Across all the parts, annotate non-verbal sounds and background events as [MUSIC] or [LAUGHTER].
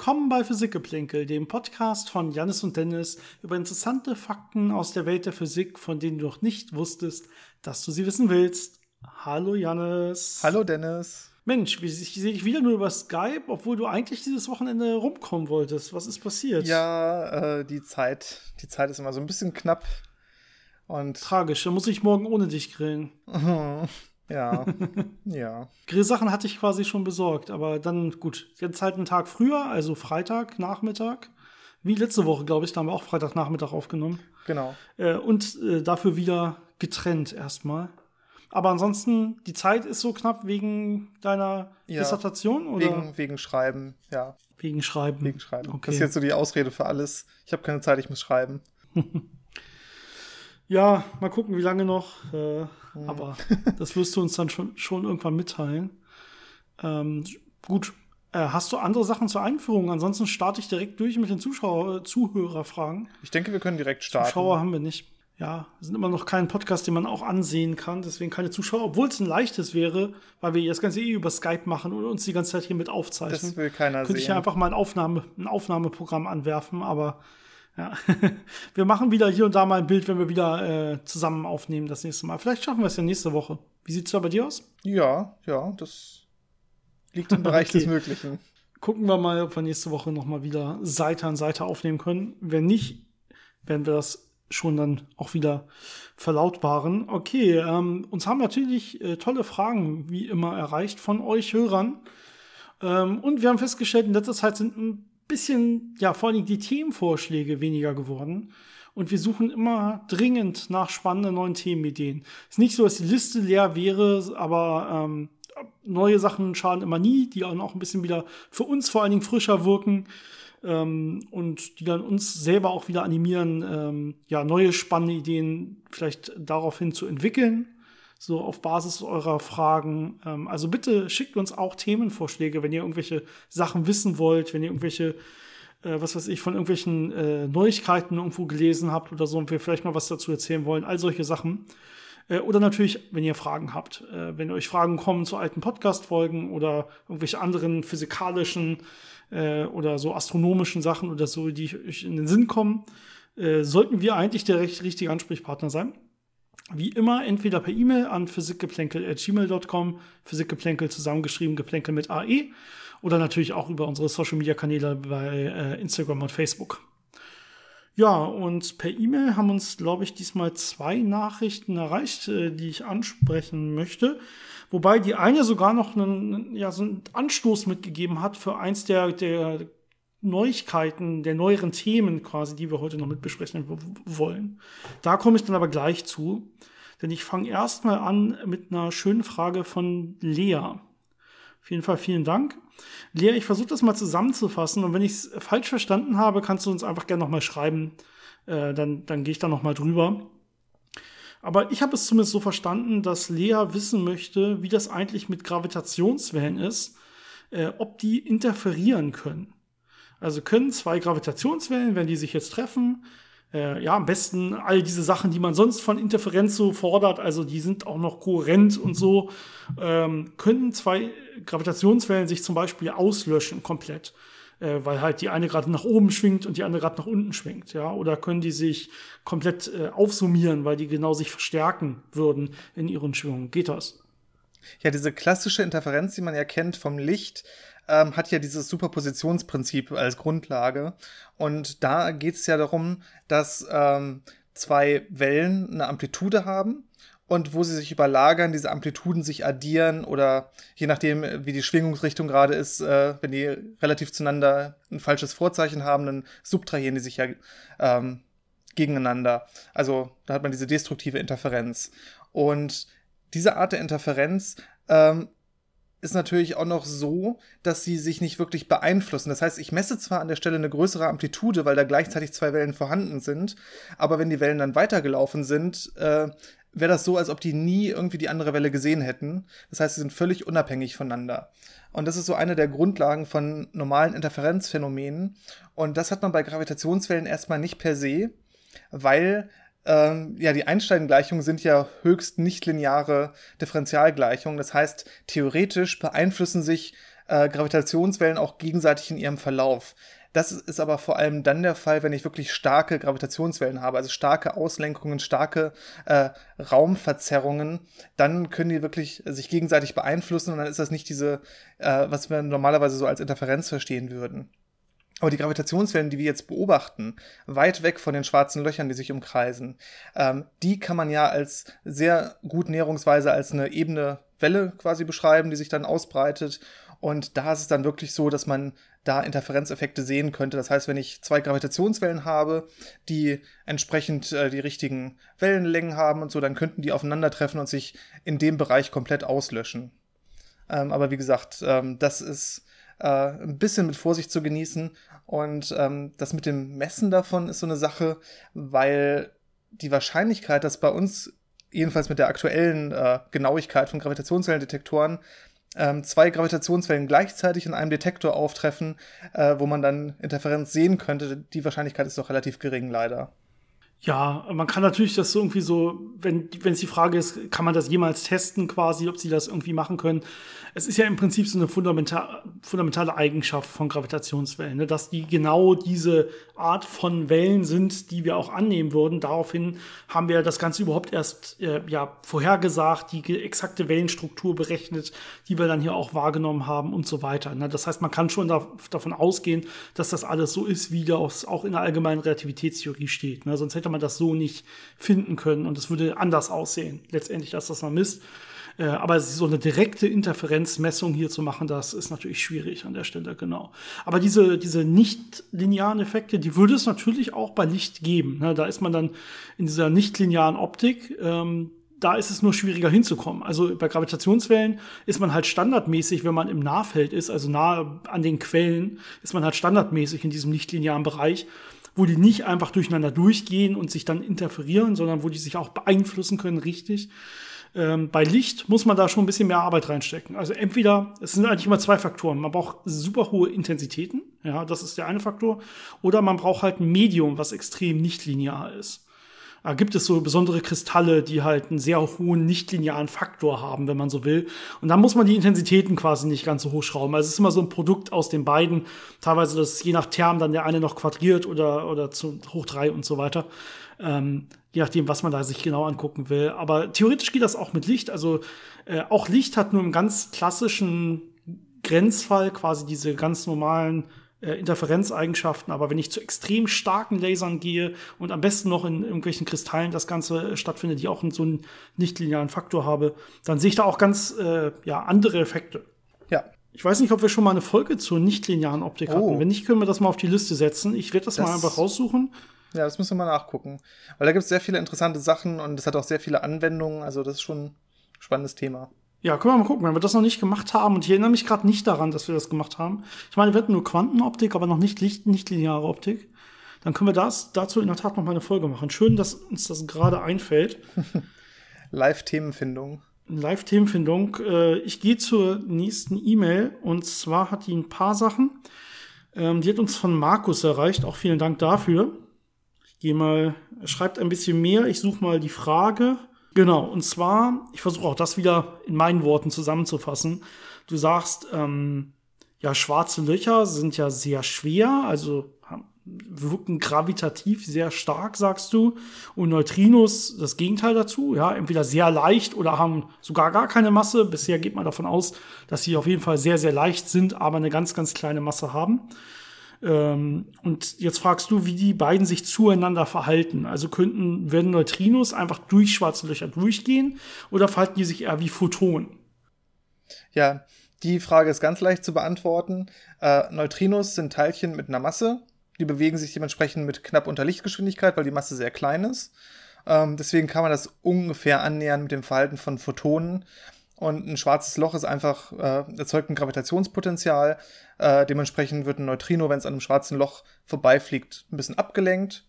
Willkommen bei Physikgeplänkel, dem Podcast von Jannis und Dennis über interessante Fakten aus der Welt der Physik, von denen du noch nicht wusstest, dass du sie wissen willst. Hallo Jannis. Hallo Dennis. Mensch, ich sehe dich wieder nur über Skype, obwohl du eigentlich dieses Wochenende rumkommen wolltest. Was ist passiert? Ja, äh, die Zeit, die Zeit ist immer so ein bisschen knapp. Und Tragisch, dann muss ich morgen ohne dich grillen. [LAUGHS] Ja, [LAUGHS] ja. Grillsachen hatte ich quasi schon besorgt, aber dann gut. Jetzt halt einen Tag früher, also Freitag, Nachmittag. Wie letzte Woche, glaube ich, da haben wir auch Freitagnachmittag aufgenommen. Genau. Äh, und äh, dafür wieder getrennt erstmal. Aber ansonsten, die Zeit ist so knapp wegen deiner Ja. Dissertation oder Wegen, wegen Schreiben, ja. wegen Schreiben? Wegen Schreiben. Okay. Das ist jetzt so die Ausrede für alles. Ich habe keine Zeit, ich muss schreiben. [LAUGHS] Ja, mal gucken, wie lange noch. Äh, Hm. Aber [LAUGHS] das wirst du uns dann schon, schon irgendwann mitteilen. Ähm, gut. Äh, hast du andere Sachen zur Einführung? Ansonsten starte ich direkt durch mit den Zuschauer, äh, Zuhörerfragen. Ich denke, wir können direkt starten. Zuschauer haben wir nicht. Ja, wir sind immer noch kein Podcast, den man auch ansehen kann. Deswegen keine Zuschauer, obwohl es ein leichtes wäre, weil wir das Ganze eh über Skype machen und uns die ganze Zeit hier mit aufzeichnen. Das will keiner Könnte ich ja sehen. einfach mal ein, Aufnahme, ein Aufnahmeprogramm anwerfen, aber ja. [LAUGHS] wir machen wieder hier und da mal ein Bild, wenn wir wieder äh, zusammen aufnehmen das nächste Mal. Vielleicht schaffen wir es ja nächste Woche. Wie sieht's da bei dir aus? Ja, ja, das liegt im Bereich [LAUGHS] Okay. des Möglichen. Gucken wir mal, ob wir nächste Woche noch mal wieder Seite an Seite aufnehmen können. Wenn nicht, werden wir das schon dann auch wieder verlautbaren. Okay, ähm, uns haben natürlich äh, tolle Fragen wie immer erreicht von euch Hörern. Ähm, und wir haben festgestellt, in letzter Zeit sind ein bisschen, ja, vor allem die Themenvorschläge weniger geworden. Und wir suchen immer dringend nach spannenden neuen Themenideen. Ist nicht so, dass die Liste leer wäre, aber ähm, neue Sachen schaden immer nie, die auch ein bisschen wieder für uns vor allen Dingen frischer wirken ähm, und die dann uns selber auch wieder animieren, ähm, ja, neue spannende Ideen vielleicht daraufhin zu entwickeln, so auf Basis eurer Fragen. Ähm, also bitte schickt uns auch Themenvorschläge, wenn ihr irgendwelche Sachen wissen wollt, wenn ihr irgendwelche äh, was weiß ich, von irgendwelchen äh, Neuigkeiten irgendwo gelesen habt oder so und wir vielleicht mal was dazu erzählen wollen, all solche Sachen. Äh, oder natürlich, wenn ihr Fragen habt. Äh, wenn euch Fragen kommen zu alten Podcast-Folgen oder irgendwelche anderen physikalischen äh, oder so astronomischen Sachen oder so, die euch in den Sinn kommen, sollten wir eigentlich der richtige Ansprechpartner sein. Wie immer, entweder per E-Mail an physikgeplänkel.gmail.com, Physikgeplänkel zusammengeschrieben, Geplänkel mit AE, oder natürlich auch über unsere Social Media Kanäle bei äh, Instagram und Facebook. Ja, und per E-Mail haben uns, glaube ich, diesmal zwei Nachrichten erreicht, äh, die ich ansprechen möchte. Wobei die eine sogar noch einen, ja, so einen Anstoß mitgegeben hat für eins der, der Neuigkeiten, der neueren Themen quasi, die wir heute noch mit besprechen wollen. Da komme ich dann aber gleich zu, denn ich fange erstmal an mit einer schönen Frage von Lea. Auf jeden Fall vielen Dank. Lea, ich versuche das mal zusammenzufassen und wenn ich es falsch verstanden habe, kannst du uns einfach gerne nochmal schreiben. Äh, dann dann gehe ich da nochmal drüber. Aber ich habe es zumindest so verstanden, dass Lea wissen möchte, wie das eigentlich mit Gravitationswellen ist, äh, ob die interferieren können. Also können zwei Gravitationswellen, wenn die sich jetzt treffen, äh, ja, am besten all diese Sachen, die man sonst von Interferenz so fordert, also die sind auch noch kohärent und so, ähm, können zwei Gravitationswellen sich zum Beispiel auslöschen komplett, äh, weil halt die eine gerade nach oben schwingt und die andere gerade nach unten schwingt, ja, oder können die sich komplett äh, aufsummieren, weil die genau sich verstärken würden in ihren Schwingungen. Geht das? Ja, diese klassische Interferenz, die man ja kennt vom Licht, ähm, hat ja dieses Superpositionsprinzip als Grundlage. Und da geht es ja darum, dass ähm, zwei Wellen eine Amplitude haben und wo sie sich überlagern, diese Amplituden sich addieren oder je nachdem, wie die Schwingungsrichtung gerade ist, äh, wenn die relativ zueinander ein falsches Vorzeichen haben, dann subtrahieren die sich ja ähm, gegeneinander. Also da hat man diese destruktive Interferenz. Und diese Art der Interferenz ähm, ist natürlich auch noch so, dass sie sich nicht wirklich beeinflussen. Das heißt, ich messe zwar an der Stelle eine größere Amplitude, weil da gleichzeitig zwei Wellen vorhanden sind, aber wenn die Wellen dann weitergelaufen sind, äh, wäre das so, als ob die nie irgendwie die andere Welle gesehen hätten. Das heißt, sie sind völlig unabhängig voneinander. Und das ist so eine der Grundlagen von normalen Interferenzphänomenen. Und das hat man bei Gravitationswellen erstmal nicht per se, weil ähm, ja, die Einstein-Gleichungen sind ja höchst nichtlineare Differentialgleichungen. Das heißt, theoretisch beeinflussen sich äh, Gravitationswellen auch gegenseitig in ihrem Verlauf. Das ist aber vor allem dann der Fall, wenn ich wirklich starke Gravitationswellen habe, also starke Auslenkungen, starke äh, Raumverzerrungen, dann können die wirklich sich gegenseitig beeinflussen und dann ist das nicht diese, äh, was wir normalerweise so als Interferenz verstehen würden. Aber die Gravitationswellen, die wir jetzt beobachten, weit weg von den schwarzen Löchern, die sich umkreisen, ähm, die kann man ja als sehr gut näherungsweise als eine ebene Welle quasi beschreiben, die sich dann ausbreitet. Und da ist es dann wirklich so, dass man da Interferenzeffekte sehen könnte. Das heißt, wenn ich zwei Gravitationswellen habe, die entsprechend äh, die richtigen Wellenlängen haben und so, dann könnten die aufeinandertreffen und sich in dem Bereich komplett auslöschen. Ähm, aber wie gesagt, ähm, das ist äh, ein bisschen mit Vorsicht zu genießen. Und ähm, das mit dem Messen davon ist so eine Sache, weil die Wahrscheinlichkeit, dass bei uns jedenfalls mit der aktuellen äh, Genauigkeit von Gravitationswellendetektoren ähm, zwei Gravitationswellen gleichzeitig in einem Detektor auftreffen, äh, wo man dann Interferenz sehen könnte, die Wahrscheinlichkeit ist doch relativ gering, leider. Ja, man kann natürlich das irgendwie so, wenn wenn es die Frage ist, kann man das jemals testen quasi, ob sie das irgendwie machen können. Es ist ja im Prinzip so eine fundamental, fundamentale Eigenschaft von Gravitationswellen, ne? dass die genau diese Art von Wellen sind, die wir auch annehmen würden. Daraufhin haben wir das Ganze überhaupt erst äh, ja vorhergesagt, die exakte Wellenstruktur berechnet, die wir dann hier auch wahrgenommen haben und so weiter. Ne? Das heißt, man kann schon da, davon ausgehen, dass das alles so ist, wie das auch in der allgemeinen Relativitätstheorie steht. Ne? Sonst hätte man das so nicht finden können und es würde anders aussehen, letztendlich, dass das man misst. Äh, aber so eine direkte Interferenzmessung hier zu machen, das ist natürlich schwierig an der Stelle, genau. Aber diese, diese nicht-linearen Effekte, die würde es natürlich auch bei Licht geben. Ne? Da ist man dann in dieser nicht-linearen Optik, ähm, da ist es nur schwieriger hinzukommen. Also bei Gravitationswellen ist man halt standardmäßig, wenn man im Nahfeld ist, also nahe an den Quellen, ist man halt standardmäßig in diesem nicht-linearen Bereich wo die nicht einfach durcheinander durchgehen und sich dann interferieren, sondern wo die sich auch beeinflussen können, richtig. Ähm, bei Licht muss man da schon ein bisschen mehr Arbeit reinstecken. Also entweder, es sind eigentlich immer zwei Faktoren. Man braucht super hohe Intensitäten, ja, das ist der eine Faktor, oder man braucht halt ein Medium, was extrem nicht linear ist. Da gibt es so besondere Kristalle, die halt einen sehr hohen nichtlinearen Faktor haben, wenn man so will. Und dann muss man die Intensitäten quasi nicht ganz so hochschrauben. Also es ist immer so ein Produkt aus den beiden. Teilweise das je nach Term dann der eine noch quadriert oder, oder zu hoch drei und so weiter. Ähm, je nachdem, was man da sich genau angucken will. Aber theoretisch geht das auch mit Licht. Also äh, auch Licht hat nur im ganz klassischen Grenzfall quasi diese ganz normalen äh, Interferenzeigenschaften. Aber wenn ich zu extrem starken Lasern gehe und am besten noch in irgendwelchen Kristallen das Ganze äh, stattfindet, die auch so einen nichtlinearen Faktor habe, dann sehe ich da auch ganz äh, ja, andere Effekte. Ja. Ich weiß nicht, ob wir schon mal eine Folge zur nichtlinearen Optik oh. hatten. Wenn nicht, können wir das mal auf die Liste setzen. Ich werde das, das, mal einfach raussuchen. Ja, das müssen wir mal nachgucken. Weil da gibt es sehr viele interessante Sachen und es hat auch sehr viele Anwendungen. Also das ist schon ein spannendes Thema. Ja, können wir mal gucken, wenn wir das noch nicht gemacht haben. Und ich erinnere mich gerade nicht daran, dass wir das gemacht haben. Ich meine, wir hatten nur Quantenoptik, aber noch nicht Licht, nicht lineare Optik. Dann können wir das dazu in der Tat noch mal eine Folge machen. Schön, dass uns das gerade einfällt. [LAUGHS] Live-Themenfindung. Live-Themenfindung. Äh, ich gehe zur nächsten E-Mail und zwar hat die ein paar Sachen. Ähm, die hat uns von Markus erreicht. Auch vielen Dank dafür. Gehe mal, schreibt ein bisschen mehr. Ich suche mal die Frage. Genau, und zwar, ich versuche auch das wieder in meinen Worten zusammenzufassen. Du sagst, ähm, ja, schwarze Löcher sind ja sehr schwer, also wirken gravitativ sehr stark, sagst du. Und Neutrinos das Gegenteil dazu, ja, entweder sehr leicht oder haben sogar gar keine Masse. Bisher geht man davon aus, dass sie auf jeden Fall sehr, sehr leicht sind, aber eine ganz, ganz kleine Masse haben. Ähm, und jetzt fragst du, wie die beiden sich zueinander verhalten. Also könnten, werden Neutrinos einfach durch schwarze Löcher durchgehen oder verhalten die sich eher wie Photonen? Ja, die Frage ist ganz leicht zu beantworten. Äh, Neutrinos sind Teilchen mit einer Masse. Die bewegen sich dementsprechend mit knapp unter Lichtgeschwindigkeit, weil die Masse sehr klein ist. Ähm, deswegen kann man das ungefähr annähern mit dem Verhalten von Photonen. Und ein schwarzes Loch ist einfach, äh, erzeugt ein Gravitationspotenzial. Äh, dementsprechend wird ein Neutrino, wenn es an einem schwarzen Loch vorbeifliegt, ein bisschen abgelenkt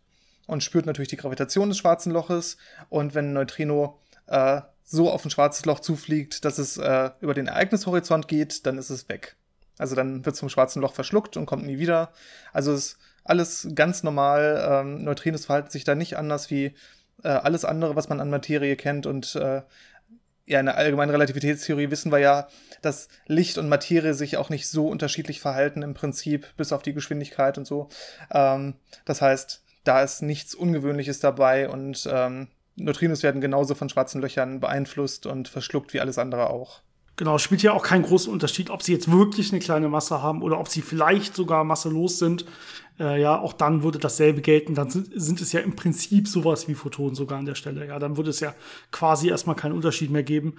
und spürt natürlich die Gravitation des schwarzen Loches. Und wenn ein Neutrino äh, so auf ein schwarzes Loch zufliegt, dass es äh, über den Ereignishorizont geht, dann ist es weg. Also dann wird es vom schwarzen Loch verschluckt und kommt nie wieder. Also ist alles ganz normal. Ähm, Neutrinos verhalten sich da nicht anders wie äh, alles andere, was man an Materie kennt und äh, ja, in der allgemeinen Relativitätstheorie wissen wir ja, dass Licht und Materie sich auch nicht so unterschiedlich verhalten im Prinzip, bis auf die Geschwindigkeit und so. Ähm, das heißt, da ist nichts Ungewöhnliches dabei und ähm, Neutrinos werden genauso von schwarzen Löchern beeinflusst und verschluckt wie alles andere auch. Genau, spielt ja auch keinen großen Unterschied, ob sie jetzt wirklich eine kleine Masse haben oder ob sie vielleicht sogar masselos sind. Äh, ja, auch dann würde dasselbe gelten. Dann sind, sind, es ja im Prinzip sowas wie Photonen sogar an der Stelle. Ja, dann würde es ja quasi erstmal keinen Unterschied mehr geben.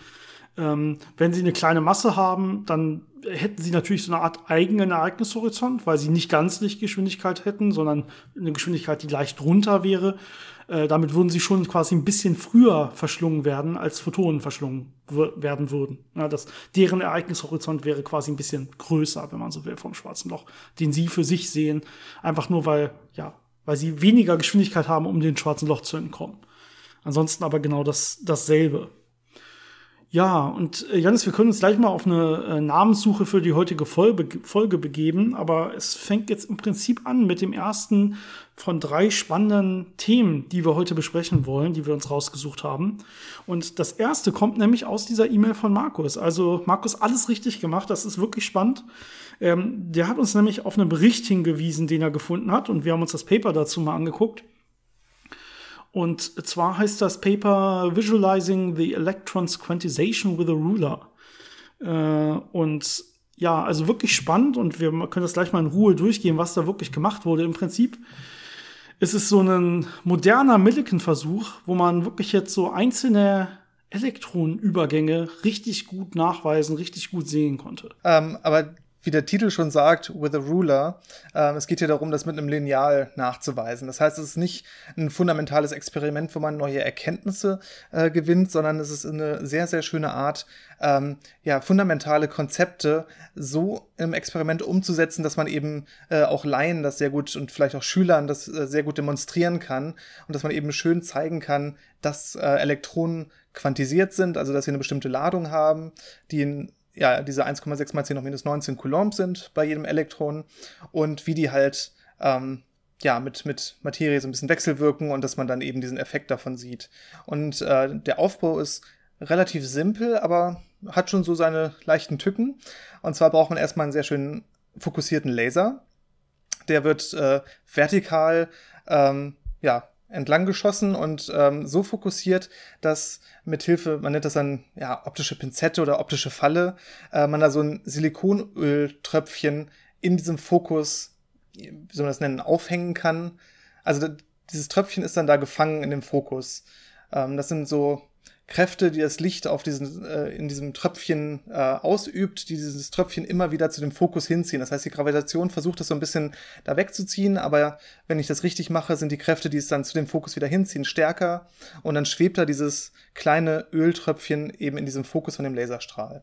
Ähm, wenn sie eine kleine Masse haben, dann hätten sie natürlich so eine Art eigenen Ereignishorizont, weil sie nicht ganz Lichtgeschwindigkeit hätten, sondern eine Geschwindigkeit, die leicht drunter wäre. Äh, damit würden sie schon quasi ein bisschen früher verschlungen werden, als Photonen verschlungen werden würden. Ja, das, deren Ereignishorizont wäre quasi ein bisschen größer, wenn man so will, vom schwarzen Loch, den sie für sich sehen. Einfach nur, weil, ja, weil sie weniger Geschwindigkeit haben, um dem schwarzen Loch zu entkommen. Ansonsten aber genau das, dasselbe. Ja, und äh, Janis, wir können uns gleich mal auf eine äh, Namenssuche für die heutige Folge, Folge begeben, aber es fängt jetzt im Prinzip an mit dem ersten von drei spannenden Themen, die wir heute besprechen wollen, die wir uns rausgesucht haben. Und das erste kommt nämlich aus dieser E-Mail von Markus. Also Markus, alles richtig gemacht, das ist wirklich spannend. Ähm, der hat uns nämlich auf einen Bericht hingewiesen, den er gefunden hat, und wir haben uns das Paper dazu mal angeguckt. Und zwar heißt das Paper Visualizing the Electrons Quantization with a Ruler. Äh, und ja, also wirklich spannend und wir können das gleich mal in Ruhe durchgehen, was da wirklich gemacht wurde. Im Prinzip ist es so ein moderner Millikan-Versuch, wo man wirklich jetzt so einzelne Elektronenübergänge richtig gut nachweisen, richtig gut sehen konnte. Ähm, aber wie der Titel schon sagt, with a ruler. Ähm, es geht hier darum, das mit einem Lineal nachzuweisen. Das heißt, es ist nicht ein fundamentales Experiment, wo man neue Erkenntnisse äh, gewinnt, sondern es ist eine sehr, sehr schöne Art, ähm, ja, fundamentale Konzepte so im Experiment umzusetzen, dass man eben äh, auch Laien das sehr gut und vielleicht auch Schülern das äh, sehr gut demonstrieren kann und dass man eben schön zeigen kann, dass äh, Elektronen quantisiert sind, also dass sie eine bestimmte Ladung haben, die in ja, diese 1,6 mal 10 hoch minus 19 Coulomb sind bei jedem Elektron und wie die halt ähm, ja, mit, mit Materie so ein bisschen wechselwirken und dass man dann eben diesen Effekt davon sieht. Und äh, der Aufbau ist relativ simpel, aber hat schon so seine leichten Tücken. Und zwar braucht man erstmal einen sehr schönen fokussierten Laser. Der wird äh, vertikal ähm, ja, entlang geschossen und ähm, so fokussiert, dass mit Hilfe, man nennt das dann ja optische Pinzette oder optische Falle, äh, man da so ein Silikonöltröpfchen in diesem Fokus, wie soll man das nennen, aufhängen kann. Also dieses Tröpfchen ist dann da gefangen in dem Fokus. Ähm, das sind so Kräfte, die das Licht auf diesen, äh, in diesem Tröpfchen äh, ausübt, die dieses Tröpfchen immer wieder zu dem Fokus hinziehen. Das heißt, die Gravitation versucht das so ein bisschen da wegzuziehen, aber wenn ich das richtig mache, sind die Kräfte, die es dann zu dem Fokus wieder hinziehen, stärker und dann schwebt da dieses kleine Öltröpfchen eben in diesem Fokus von dem Laserstrahl.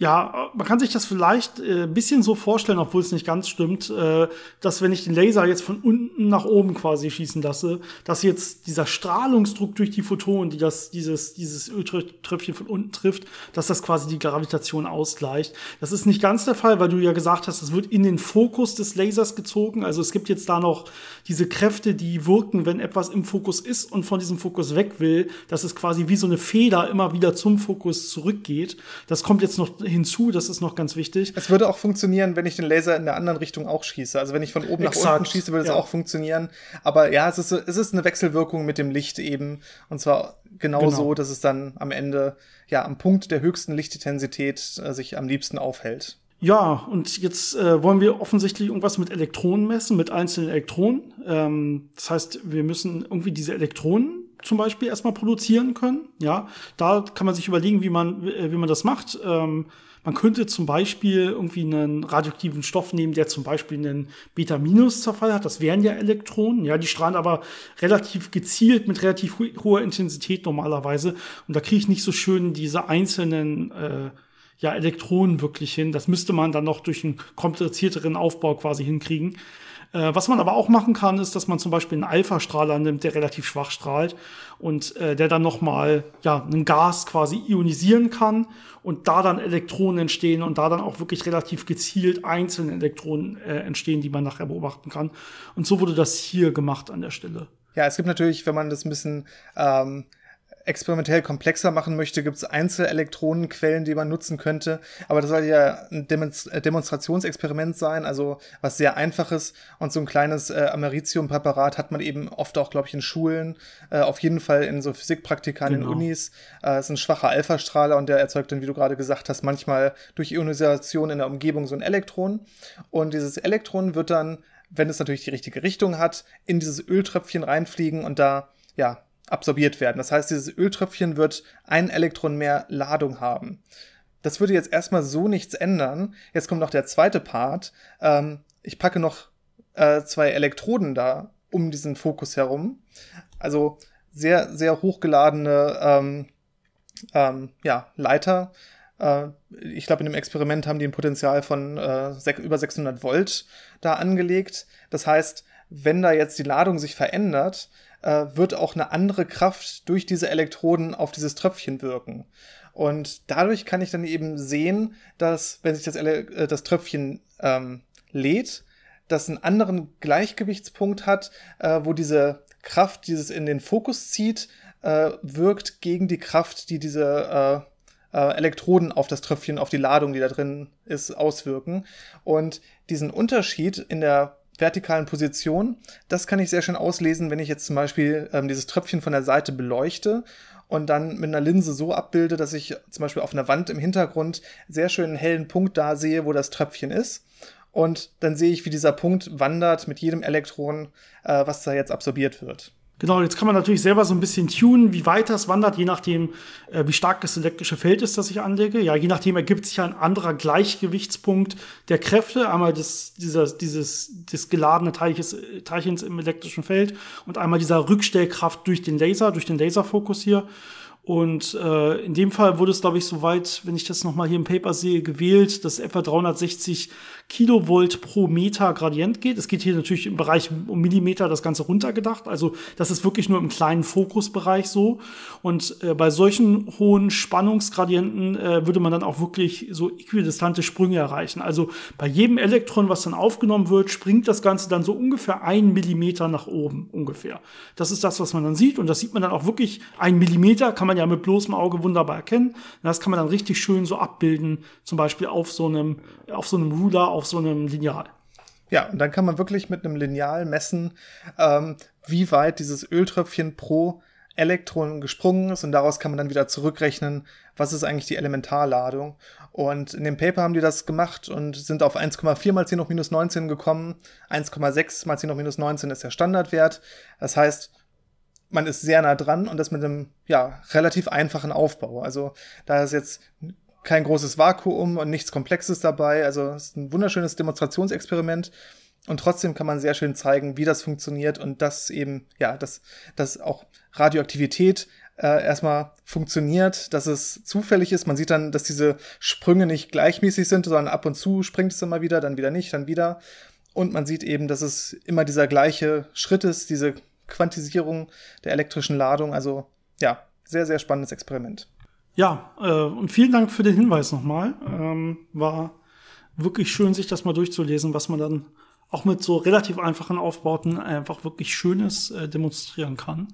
Ja, man kann sich das vielleicht äh, ein bisschen so vorstellen, obwohl es nicht ganz stimmt, äh, dass wenn ich den Laser jetzt von unten nach oben quasi schießen lasse, dass jetzt dieser Strahlungsdruck durch die Photonen, die das, dieses, dieses Öltröpfchen von unten trifft, dass das quasi die Gravitation ausgleicht. Das ist nicht ganz der Fall, weil du ja gesagt hast, es wird in den Fokus des Lasers gezogen. Also es gibt jetzt da noch diese Kräfte, die wirken, wenn etwas im Fokus ist und von diesem Fokus weg will, dass es quasi wie so eine Feder immer wieder zum Fokus zurückgeht. Das kommt jetzt noch hinzu, das ist noch ganz wichtig. Es würde auch funktionieren, wenn ich den Laser in der anderen Richtung auch schieße. Also wenn ich von oben Exakt. nach unten schieße, würde es ja. auch funktionieren. Aber ja, es ist, es ist eine Wechselwirkung mit dem Licht eben. Und zwar genau, genau. so, dass es dann am Ende ja am Punkt der höchsten Lichtintensität äh, sich am liebsten aufhält. Ja, und jetzt äh, wollen wir offensichtlich irgendwas mit Elektronen messen, mit einzelnen Elektronen. Ähm, das heißt, wir müssen irgendwie diese Elektronen zum Beispiel erstmal produzieren können. Ja, da kann man sich überlegen, wie man, wie man das macht. Ähm, man könnte zum Beispiel irgendwie einen radioaktiven Stoff nehmen, der zum Beispiel einen Beta-Minus-Zerfall hat. Das wären ja Elektronen. Ja, die strahlen aber relativ gezielt mit relativ hoher Intensität normalerweise. Und da kriege ich nicht so schön diese einzelnen äh, ja, Elektronen wirklich hin. Das müsste man dann noch durch einen komplizierteren Aufbau quasi hinkriegen. Äh, was man aber auch machen kann, ist, dass man zum Beispiel einen Alpha-Strahler nimmt, der relativ schwach strahlt und äh, der dann nochmal ja, ein Gas quasi ionisieren kann und da dann Elektronen entstehen und da dann auch wirklich relativ gezielt einzelne Elektronen äh, entstehen, die man nachher beobachten kann. Und so wurde das hier gemacht an der Stelle. Ja, es gibt natürlich, wenn man das ein bisschen ähm, experimentell komplexer machen möchte, gibt es Einzelelektronenquellen, die man nutzen könnte. Aber das soll ja ein äh, Demonstrationsexperiment sein, also was sehr einfaches. Und so ein kleines äh, Americium-Präparat hat man eben oft auch, glaube ich, in Schulen, äh, auf jeden Fall in so Physikpraktika genau. in Unis. Äh, ist ein schwacher Alpha-Strahler und der erzeugt dann, wie du gerade gesagt hast, manchmal durch Ionisation in der Umgebung so ein Elektron. Und dieses Elektron wird dann, wenn es natürlich die richtige Richtung hat, in dieses Öltröpfchen reinfliegen und da, ja, absorbiert werden. Das heißt, dieses Öltröpfchen wird ein Elektron mehr Ladung haben. Das würde jetzt erstmal so nichts ändern. Jetzt kommt noch der zweite Part. Ähm, ich packe noch äh, zwei Elektroden da um diesen Fokus herum. Also sehr, sehr hochgeladene ähm, ähm, ja, Leiter. Äh, ich glaube, in dem Experiment haben die ein Potenzial von äh, über 600 Volt da angelegt. Das heißt, wenn da jetzt die Ladung sich verändert, äh, wird auch eine andere Kraft durch diese Elektroden auf dieses Tröpfchen wirken. Und dadurch kann ich dann eben sehen, dass, wenn sich das, äh, das Tröpfchen ähm, lädt, das einen anderen Gleichgewichtspunkt hat, äh, wo diese Kraft, die es in den Fokus zieht, äh, wirkt gegen die Kraft, die diese äh, äh, Elektroden auf das Tröpfchen, auf die Ladung, die da drin ist, auswirken. Und diesen Unterschied in der vertikalen Position. Das kann ich sehr schön auslesen, wenn ich jetzt zum Beispiel ähm, dieses Tröpfchen von der Seite beleuchte und dann mit einer Linse so abbilde, dass ich zum Beispiel auf einer Wand im Hintergrund sehr schön einen hellen Punkt da sehe, wo das Tröpfchen ist. Und dann sehe ich, wie dieser Punkt wandert mit jedem Elektron, äh, was da jetzt absorbiert wird. Genau, jetzt kann man natürlich selber so ein bisschen tunen, wie weit das wandert, je nachdem, äh, wie stark das elektrische Feld ist, das ich anlege. Ja, je nachdem ergibt sich ein anderer Gleichgewichtspunkt der Kräfte. Einmal des, dieser, dieses, des geladene Teilches, Teilchens im elektrischen Feld und einmal dieser Rückstellkraft durch den Laser, durch den Laserfokus hier. Und äh, in dem Fall wurde es, glaube ich, soweit, wenn ich das nochmal hier im Paper sehe, gewählt, dass etwa 360 Kilovolt pro Meter Gradient geht. Es geht hier natürlich im Bereich um Millimeter das Ganze runtergedacht. Also das ist wirklich nur im kleinen Fokusbereich so. Und äh, bei solchen hohen Spannungsgradienten äh, würde man dann auch wirklich so äquidistante Sprünge erreichen. Also bei jedem Elektron, was dann aufgenommen wird, springt das Ganze dann so ungefähr ein Millimeter nach oben ungefähr. Das ist das, was man dann sieht. Und das sieht man dann auch wirklich ein Millimeter, kann man ja mit bloßem Auge wunderbar erkennen. Das kann man dann richtig schön so abbilden, zum Beispiel auf so einem, auf so einem Ruler, auf so einem Lineal. Ja, und dann kann man wirklich mit einem Lineal messen, ähm, wie weit dieses Öltröpfchen pro Elektron gesprungen ist und daraus kann man dann wieder zurückrechnen, was ist eigentlich die Elementarladung. Und in dem Paper haben die das gemacht und sind auf 1,4 mal 10 hoch minus 19 gekommen. 1,6 mal 10 hoch minus 19 ist der Standardwert. Das heißt, man ist sehr nah dran und das mit einem ja relativ einfachen Aufbau. Also da ist jetzt kein großes Vakuum und nichts Komplexes dabei. Also es ist ein wunderschönes Demonstrationsexperiment. Und trotzdem kann man sehr schön zeigen, wie das funktioniert und dass eben, ja, dass, dass auch Radioaktivität äh, erstmal funktioniert, dass es zufällig ist. Man sieht dann, dass diese Sprünge nicht gleichmäßig sind, sondern ab und zu springt es immer wieder, dann wieder nicht, dann wieder. Und man sieht eben, dass es immer dieser gleiche Schritt ist, diese Quantisierung der elektrischen Ladung. Also ja, sehr, sehr spannendes Experiment. Ja, äh, und vielen Dank für den Hinweis nochmal. Ähm, war wirklich schön, sich das mal durchzulesen, was man dann auch mit so relativ einfachen Aufbauten einfach wirklich Schönes äh, demonstrieren kann.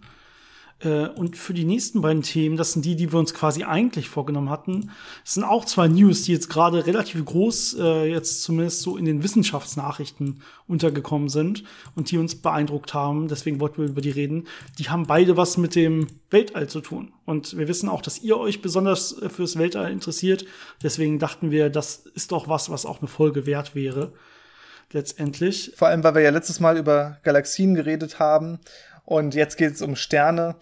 Äh, und für die nächsten beiden Themen, das sind die, die wir uns quasi eigentlich vorgenommen hatten. Das sind auch zwei News, die jetzt gerade relativ groß, äh, jetzt zumindest so in den Wissenschaftsnachrichten untergekommen sind und die uns beeindruckt haben. Deswegen wollten wir über die reden. Die haben beide was mit dem Weltall zu tun. Und wir wissen auch, dass ihr euch besonders äh, fürs Weltall interessiert. Deswegen dachten wir, das ist doch was, was auch eine Folge wert wäre. Letztendlich. Vor allem, weil wir ja letztes Mal über Galaxien geredet haben und jetzt geht es um Sterne.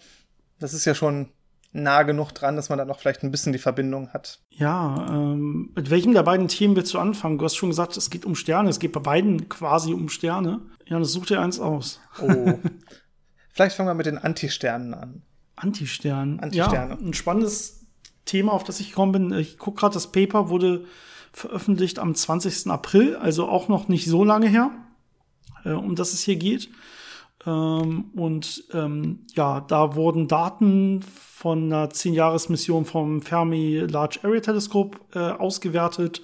Das ist ja schon nah genug dran, dass man da noch vielleicht ein bisschen die Verbindung hat. Ja, ähm, mit welchem der beiden Themen willst du anfangen? Du hast schon gesagt, es geht um Sterne. Es geht bei beiden quasi um Sterne. Ja, das such dir eins aus. Oh. [LAUGHS] vielleicht fangen wir mit den Antisternen an. Antisternen. Antisterne. Ja, ein spannendes Thema, auf das ich gekommen bin. Ich gucke gerade, das Paper wurde veröffentlicht am 20. April, also auch noch nicht so lange her, äh, um das es hier geht. Ähm, und ähm, ja, da wurden Daten von einer 10-Jahres-Mission vom Fermi Large Area Telescope äh, ausgewertet.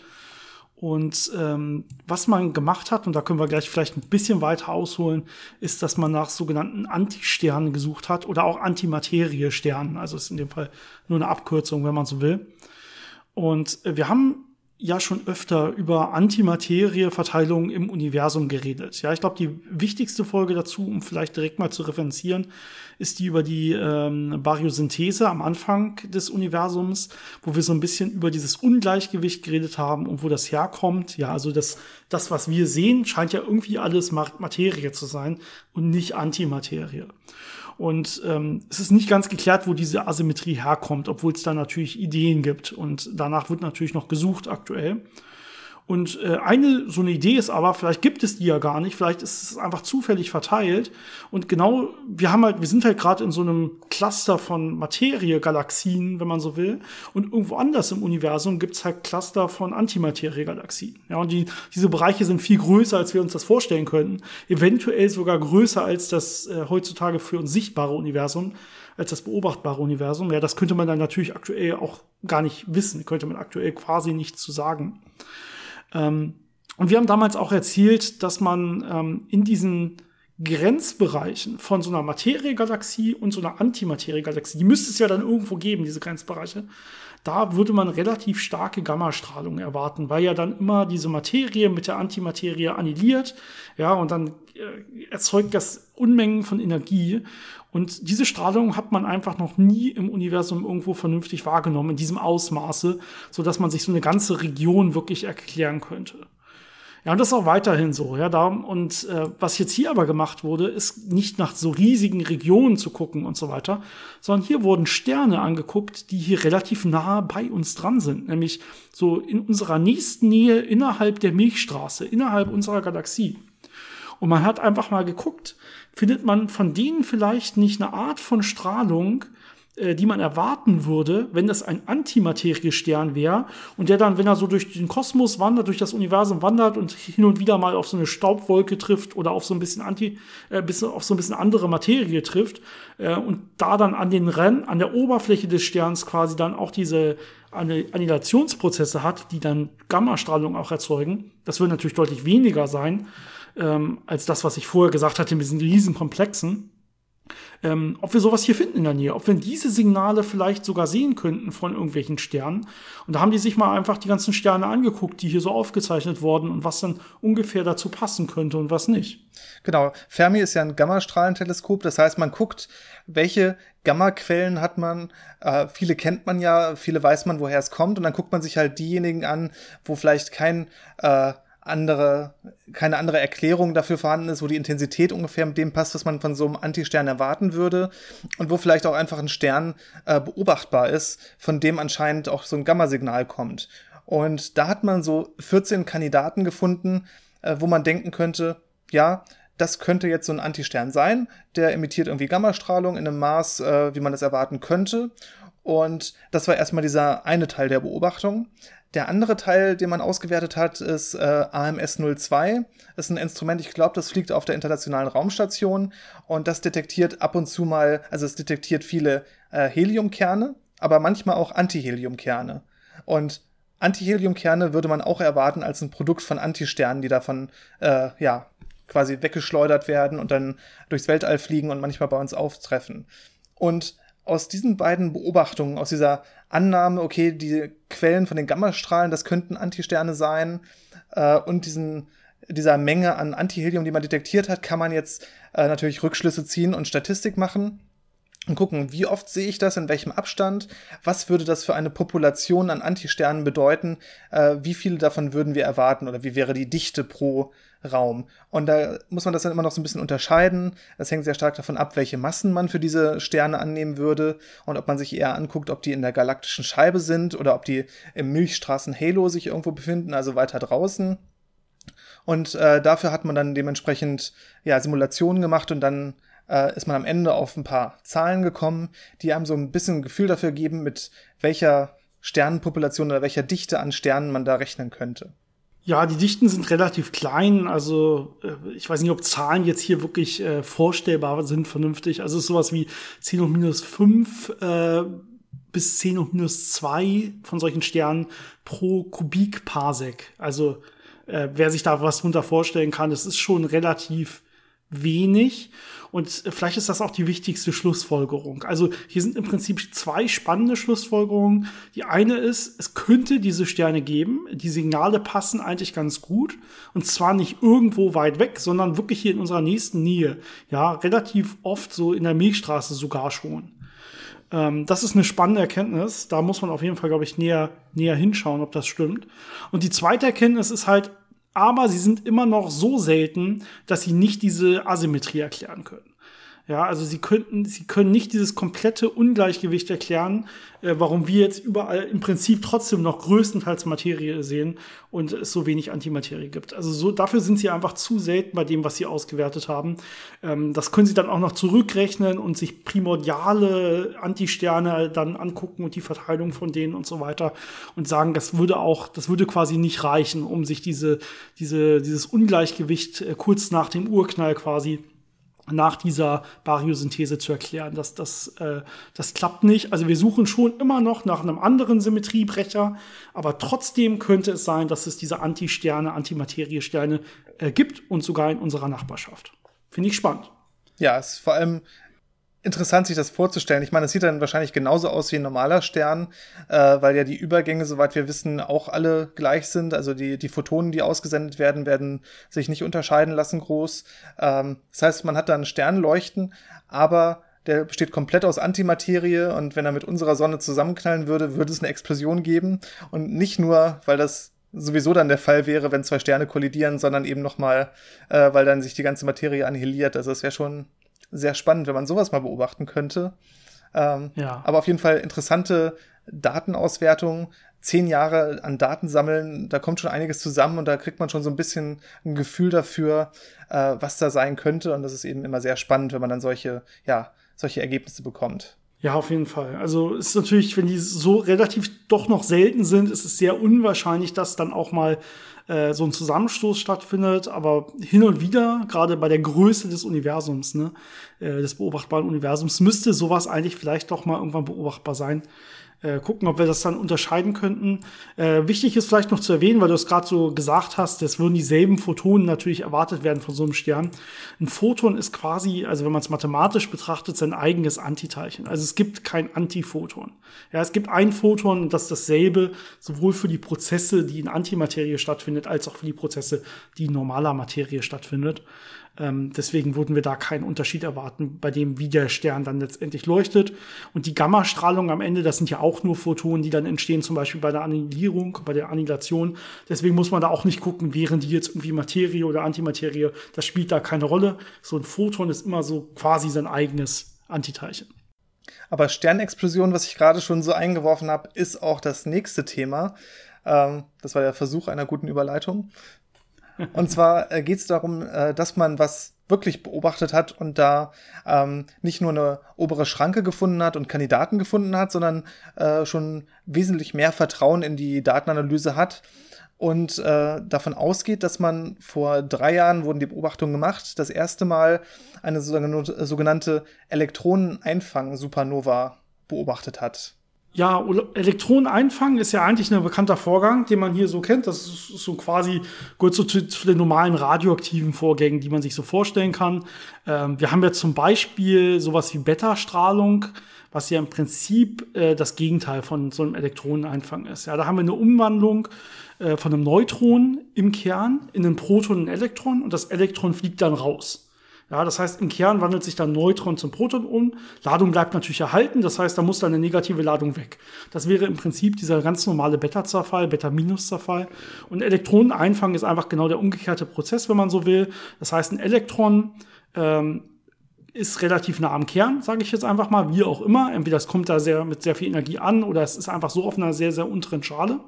Und ähm, was man gemacht hat, und da können wir gleich vielleicht ein bisschen weiter ausholen, ist, dass man nach sogenannten Antisternen gesucht hat oder auch Antimaterie-Sternen. Also ist in dem Fall nur eine Abkürzung, wenn man so will. Und wir haben ja schon öfter über Antimaterie-Verteilung im Universum geredet. Ja, ich glaube, die wichtigste Folge dazu, um vielleicht direkt mal zu referenzieren, ist die über die ähm, Baryosynthese am Anfang des Universums, wo wir so ein bisschen über dieses Ungleichgewicht geredet haben und wo das herkommt. Ja, also das, das, was wir sehen, scheint ja irgendwie alles Materie zu sein und nicht Antimaterie. Und ähm, es ist nicht ganz geklärt, wo diese Asymmetrie herkommt, obwohl es da natürlich Ideen gibt. Und danach wird natürlich noch gesucht aktuell. Und äh, eine so eine Idee ist aber, vielleicht gibt es die ja gar nicht, vielleicht ist es einfach zufällig verteilt. Und genau, wir haben halt, wir sind halt gerade in so einem Cluster von Materie-Galaxien, wenn man so will. Und irgendwo anders im Universum gibt es halt Cluster von Antimaterie-Galaxien. Ja, und die, diese Bereiche sind viel größer, als wir uns das vorstellen könnten. Eventuell sogar größer als das äh, heutzutage für uns sichtbare Universum, als das beobachtbare Universum. Ja, das könnte man dann natürlich aktuell auch gar nicht wissen, könnte man aktuell quasi nichts zu sagen. Ähm, und wir haben damals auch erzählt, dass man ähm, in diesen Grenzbereichen von so einer Materiegalaxie und so einer Antimateriegalaxie, die müsste es ja dann irgendwo geben, diese Grenzbereiche, da würde man relativ starke Gammastrahlung erwarten, weil ja dann immer diese Materie mit der Antimaterie annihiliert, ja, und dann äh, erzeugt das Unmengen von Energie. Und diese Strahlung hat man einfach noch nie im Universum irgendwo vernünftig wahrgenommen, in diesem Ausmaße, so dass man sich so eine ganze Region wirklich erklären könnte. Ja, und das ist auch weiterhin so. Ja, da, und äh, was jetzt hier aber gemacht wurde, ist nicht nach so riesigen Regionen zu gucken und so weiter, sondern hier wurden Sterne angeguckt, die hier relativ nah bei uns dran sind, nämlich so in unserer nächsten Nähe innerhalb der Milchstraße, innerhalb unserer Galaxie. Und man hat einfach mal geguckt, findet man von denen vielleicht nicht eine Art von Strahlung, äh, die man erwarten würde, wenn das ein Antimateriestern wäre und der dann, wenn er so durch den Kosmos wandert, durch das Universum wandert und hin und wieder mal auf so eine Staubwolke trifft oder auf so ein bisschen anti, äh, bisschen, auf so ein bisschen andere Materie trifft äh, und da dann an den Rennen, an der Oberfläche des Sterns quasi dann auch diese Annihilationsprozesse hat, die dann Gammastrahlung auch erzeugen. Das wird natürlich deutlich weniger sein ähm, als das, was ich vorher gesagt hatte mit diesen riesen Komplexen ähm, ob wir sowas hier finden in der Nähe, ob wir diese Signale vielleicht sogar sehen könnten von irgendwelchen Sternen. Und da haben die sich mal einfach die ganzen Sterne angeguckt, die hier so aufgezeichnet wurden und was dann ungefähr dazu passen könnte und was nicht. Genau. Fermi ist ja ein Gammastrahlenteleskop, das heißt, man guckt, welche Gammaquellen hat man. Äh, viele kennt man ja, viele weiß man, woher es kommt, und dann guckt man sich halt diejenigen an, wo vielleicht kein äh, andere, keine andere Erklärung dafür vorhanden ist, wo die Intensität ungefähr mit dem passt, was man von so einem Antistern erwarten würde und wo vielleicht auch einfach ein Stern äh, beobachtbar ist, von dem anscheinend auch so ein Gammasignal kommt. Und da hat man so 14 Kandidaten gefunden, äh, wo man denken könnte, ja, das könnte jetzt so ein Antistern sein, der emittiert irgendwie Gammastrahlung in einem Maß, äh, wie man das erwarten könnte. Und das war erstmal dieser eine Teil der Beobachtung. Der andere Teil, den man ausgewertet hat, ist äh, AMS-02. Ist ein Instrument, ich glaube, das fliegt auf der Internationalen Raumstation und das detektiert ab und zu mal, also es detektiert viele äh, Heliumkerne, aber manchmal auch Antiheliumkerne. Und Antiheliumkerne würde man auch erwarten als ein Produkt von Antisternen, die davon, äh, ja, quasi weggeschleudert werden und dann durchs Weltall fliegen und manchmal bei uns auftreffen. Und aus diesen beiden Beobachtungen, aus dieser Annahme, okay, die Quellen von den Gammastrahlen, das könnten Antisterne sein, äh, und diesen, dieser Menge an Antihelium, die man detektiert hat, kann man jetzt äh, natürlich Rückschlüsse ziehen und Statistik machen und gucken, wie oft sehe ich das, in welchem Abstand, was würde das für eine Population an Antisternen bedeuten, äh, wie viele davon würden wir erwarten oder wie wäre die Dichte pro Raum. Und da muss man das dann immer noch so ein bisschen unterscheiden. Das hängt sehr stark davon ab, welche Massen man für diese Sterne annehmen würde und ob man sich eher anguckt, ob die in der galaktischen Scheibe sind oder ob die im Milchstraßen-Halo sich irgendwo befinden, also weiter draußen. Und äh, dafür hat man dann dementsprechend ja, Simulationen gemacht und dann äh, ist man am Ende auf ein paar Zahlen gekommen, die einem so ein bisschen ein Gefühl dafür geben, mit welcher Sternenpopulation oder welcher Dichte an Sternen man da rechnen könnte. Ja, die Dichten sind relativ klein. Also äh, ich weiß nicht, ob Zahlen jetzt hier wirklich äh, vorstellbar sind, vernünftig. Also es ist sowas wie 10 hoch minus 5 äh, bis 10 und minus 2 von solchen Sternen pro Kubikparsec. Also äh, wer sich da was drunter vorstellen kann, das ist schon relativ wenig. Und vielleicht ist das auch die wichtigste Schlussfolgerung. Also hier sind im Prinzip zwei spannende Schlussfolgerungen. Die eine ist, es könnte diese Sterne geben. Die Signale passen eigentlich ganz gut. Und zwar nicht irgendwo weit weg, sondern wirklich hier in unserer nächsten Nähe. Ja, relativ oft so in der Milchstraße sogar schon. Ähm, das ist eine spannende Erkenntnis. Da muss man auf jeden Fall, glaube ich, näher, näher hinschauen, ob das stimmt. Und die zweite Erkenntnis ist halt, aber sie sind immer noch so selten, dass sie nicht diese Asymmetrie erklären können. Ja, also sie könnten, sie können nicht dieses komplette Ungleichgewicht erklären, äh, warum wir jetzt überall im Prinzip trotzdem noch größtenteils Materie sehen und es so wenig Antimaterie gibt. Also so, dafür sind sie einfach zu selten bei dem, was sie ausgewertet haben. Ähm, das können sie dann auch noch zurückrechnen und sich primordiale Antisterne dann angucken und die Verteilung von denen und so weiter und sagen, das würde auch, das würde quasi nicht reichen, um sich diese, diese, dieses Ungleichgewicht äh, kurz nach dem Urknall quasi nach dieser Baryosynthese zu erklären. Das, das, äh, das klappt nicht. Also wir suchen schon immer noch nach einem anderen Symmetriebrecher, aber trotzdem könnte es sein, dass es diese Antisterne, Antimateriesterne äh, gibt und sogar in unserer Nachbarschaft. Finde ich spannend. Ja, es ist vor allem interessant, sich das vorzustellen. Ich meine, es sieht dann wahrscheinlich genauso aus wie ein normaler Stern, äh, weil ja die Übergänge, soweit wir wissen, auch alle gleich sind. Also die, die Photonen, die ausgesendet werden, werden sich nicht unterscheiden lassen groß. Ähm, das heißt, man hat da einen Sternleuchten, aber der besteht komplett aus Antimaterie und wenn er mit unserer Sonne zusammenknallen würde, würde es eine Explosion geben. Und nicht nur, weil das sowieso dann der Fall wäre, wenn zwei Sterne kollidieren, sondern eben nochmal, äh, weil dann sich die ganze Materie annihiliert. Also es wäre schon sehr spannend, wenn man sowas mal beobachten könnte. Ähm, ja. Aber auf jeden Fall interessante Datenauswertung. Zehn Jahre an Daten sammeln, da kommt schon einiges zusammen und da kriegt man schon so ein bisschen ein Gefühl dafür, äh, was da sein könnte. Und das ist eben immer sehr spannend, wenn man dann solche, ja, solche Ergebnisse bekommt. Ja, auf jeden Fall. Also ist natürlich, wenn die so relativ doch noch selten sind, ist es sehr unwahrscheinlich, dass dann auch mal äh, so ein Zusammenstoß stattfindet. Aber hin und wieder, gerade bei der Größe des Universums, ne, äh, des beobachtbaren Universums, müsste sowas eigentlich vielleicht doch mal irgendwann beobachtbar sein äh, gucken, ob wir das dann unterscheiden könnten. Äh, wichtig ist vielleicht noch zu erwähnen, weil du es gerade so gesagt hast, es würden dieselben Photonen natürlich erwartet werden von so einem Stern. Ein Photon ist quasi, also wenn man es mathematisch betrachtet, sein eigenes Antiteilchen. Also es gibt kein Antiphoton. Ja, es gibt ein Photon das dasselbe, sowohl für die Prozesse, die in Antimaterie stattfindet, als auch für die Prozesse, die in normaler Materie stattfindet. Ähm, deswegen würden wir da keinen Unterschied erwarten, bei dem, wie der Stern dann letztendlich leuchtet. Und die Gammastrahlung am Ende, das sind ja auch nur Photonen, die dann entstehen, zum Beispiel bei der Annihilierung, bei der Annihilation. Deswegen muss man da auch nicht gucken, wären die jetzt irgendwie Materie oder Antimaterie. Das spielt da keine Rolle. So ein Photon ist immer so quasi sein eigenes Antiteilchen. Aber Sternexplosion, was ich gerade schon so eingeworfen habe, ist auch das nächste Thema. Ähm, das war der Versuch einer guten Überleitung. Und zwar äh, geht es darum, äh, dass man was wirklich beobachtet hat und da ähm, nicht nur eine obere Schranke gefunden hat und Kandidaten gefunden hat, sondern äh, schon wesentlich mehr Vertrauen in die Datenanalyse hat und äh, davon ausgeht, dass man vor drei Jahren wurden die Beobachtungen gemacht, das erste Mal eine sogenannte Elektroneneinfang-Supernova beobachtet hat. Ja, Elektronen einfangen ist ja eigentlich ein bekannter Vorgang, den man hier so kennt. Das ist so quasi gehört so zu, den normalen radioaktiven Vorgängen, die man sich so vorstellen kann. Ähm, wir haben ja zum Beispiel sowas wie Beta-Strahlung, was ja im Prinzip äh, das Gegenteil von so einem Elektroneneinfang ist. Ja, da haben wir eine Umwandlung äh, von einem Neutron im Kern in einen Proton und ein Elektron und das Elektron fliegt dann raus. Ja, das heißt, im Kern wandelt sich dann Neutron zum Proton um. Ladung bleibt natürlich erhalten, das heißt, da muss dann eine negative Ladung weg. Das wäre im Prinzip dieser ganz normale Beta-Zerfall, Beta-Minus-Zerfall. Und Elektroneneinfang ist einfach genau der umgekehrte Prozess, wenn man so will. Das heißt, ein Elektron ähm, ist relativ nah am Kern, sage ich jetzt einfach mal, wie auch immer. Entweder es kommt da sehr, mit sehr viel Energie an oder es ist einfach so auf einer sehr, sehr unteren Schale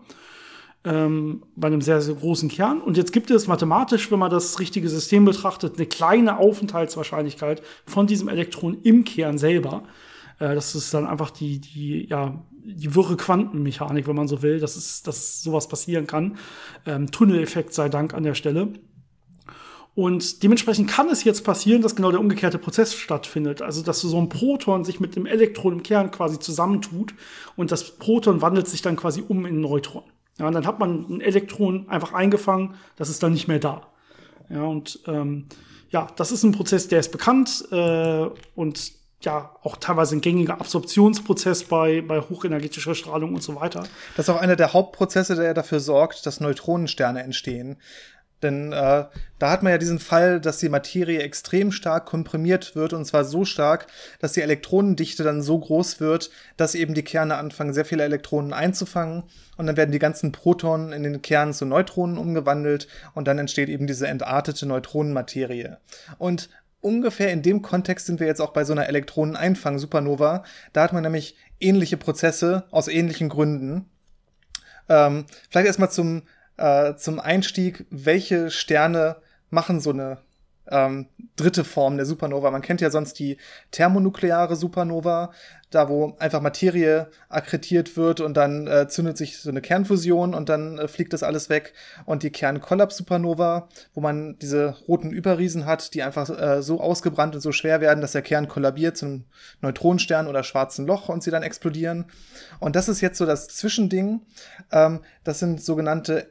ähm, bei einem sehr, sehr großen Kern. Und jetzt gibt es mathematisch, wenn man das richtige System betrachtet, eine kleine Aufenthaltswahrscheinlichkeit von diesem Elektron im Kern selber. Äh, das ist dann einfach die, die, ja, die wirre Quantenmechanik, wenn man so will, dass, es, dass sowas passieren kann. Ähm, Tunneleffekt sei Dank an der Stelle. Und dementsprechend kann es jetzt passieren, dass genau der umgekehrte Prozess stattfindet. Also, dass so ein Proton sich mit dem Elektron im Kern quasi zusammentut und das Proton wandelt sich dann quasi um in Neutron. Ja, und dann hat man ein Elektron einfach eingefangen, das ist dann nicht mehr da. Ja, und ähm, ja, das ist ein Prozess, der ist bekannt äh, und ja auch teilweise ein gängiger Absorptionsprozess bei, bei hochenergetischer Strahlung und so weiter. Das ist auch einer der Hauptprozesse, der dafür sorgt, dass Neutronensterne entstehen. Denn äh, da hat man ja diesen Fall, dass die Materie extrem stark komprimiert wird und zwar so stark, dass die Elektronendichte dann so groß wird, dass eben die Kerne anfangen, sehr viele Elektronen einzufangen und dann werden die ganzen Protonen in den Kernen zu Neutronen umgewandelt und dann entsteht eben diese entartete Neutronenmaterie. Und ungefähr in dem Kontext sind wir jetzt auch bei so einer Elektroneneinfang-Supernova. Da hat man nämlich ähnliche Prozesse aus ähnlichen Gründen. Ähm, vielleicht erstmal zum äh, zum Einstieg, welche Sterne machen so eine ähm, dritte Form der Supernova. Man kennt ja sonst die thermonukleare Supernova, da wo einfach Materie akkretiert wird und dann äh, zündet sich so eine Kernfusion und dann äh, fliegt das alles weg. Und die Kernkollaps-Supernova, wo man diese roten Überriesen hat, die einfach äh, so ausgebrannt und so schwer werden, dass der Kern kollabiert zum Neutronenstern oder schwarzen Loch und sie dann explodieren. Und das ist jetzt so das Zwischending. Ähm, das sind sogenannte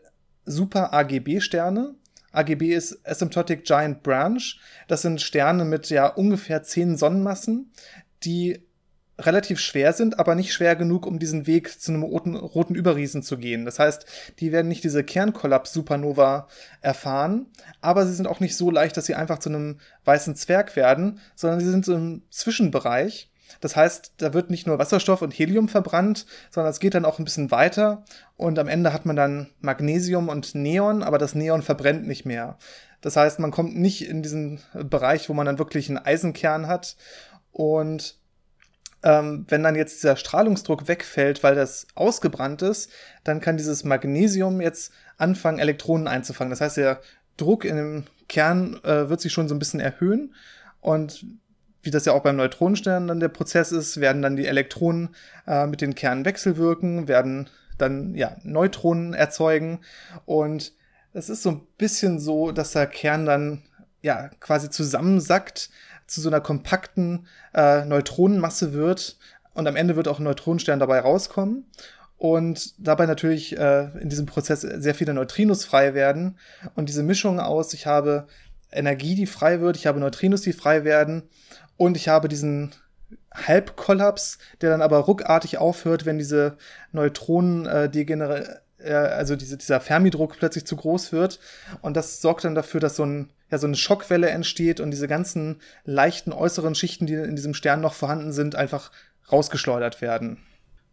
Super AGB-Sterne. AGB ist Asymptotic Giant Branch. Das sind Sterne mit ja ungefähr zehn Sonnenmassen, die relativ schwer sind, aber nicht schwer genug, um diesen Weg zu einem roten, roten Überriesen zu gehen. Das heißt, die werden nicht diese Kernkollaps-Supernova erfahren, aber sie sind auch nicht so leicht, dass sie einfach zu einem weißen Zwerg werden, sondern sie sind so im Zwischenbereich das heißt, da wird nicht nur Wasserstoff und Helium verbrannt, sondern es geht dann auch ein bisschen weiter und am Ende hat man dann Magnesium und Neon, aber das Neon verbrennt nicht mehr. Das heißt, man kommt nicht in diesen Bereich, wo man dann wirklich einen Eisenkern hat und ähm, wenn dann jetzt dieser Strahlungsdruck wegfällt, weil das ausgebrannt ist, dann kann dieses Magnesium jetzt anfangen, Elektronen einzufangen. Das heißt, der Druck in dem Kern äh, wird sich schon so ein bisschen erhöhen und wie das ja auch beim Neutronenstern dann der Prozess ist, werden dann die Elektronen äh, mit den Kernen wechselwirken, werden dann ja Neutronen erzeugen. Und es ist so ein bisschen so, dass der Kern dann ja quasi zusammensackt zu so einer kompakten äh, Neutronenmasse wird. Und am Ende wird auch ein Neutronenstern dabei rauskommen. Und dabei natürlich äh, in diesem Prozess sehr viele Neutrinos frei werden. Und diese Mischung aus, ich habe Energie, die frei wird, ich habe Neutrinos, die frei werden und ich habe diesen Halbkollaps, der dann aber ruckartig aufhört, wenn diese Neutronen äh, degenerieren äh, also diese, dieser Fermidruck plötzlich zu groß wird. Und das sorgt dann dafür, dass so, ein, ja, so eine Schockwelle entsteht und diese ganzen leichten äußeren Schichten, die in diesem Stern noch vorhanden sind, einfach rausgeschleudert werden.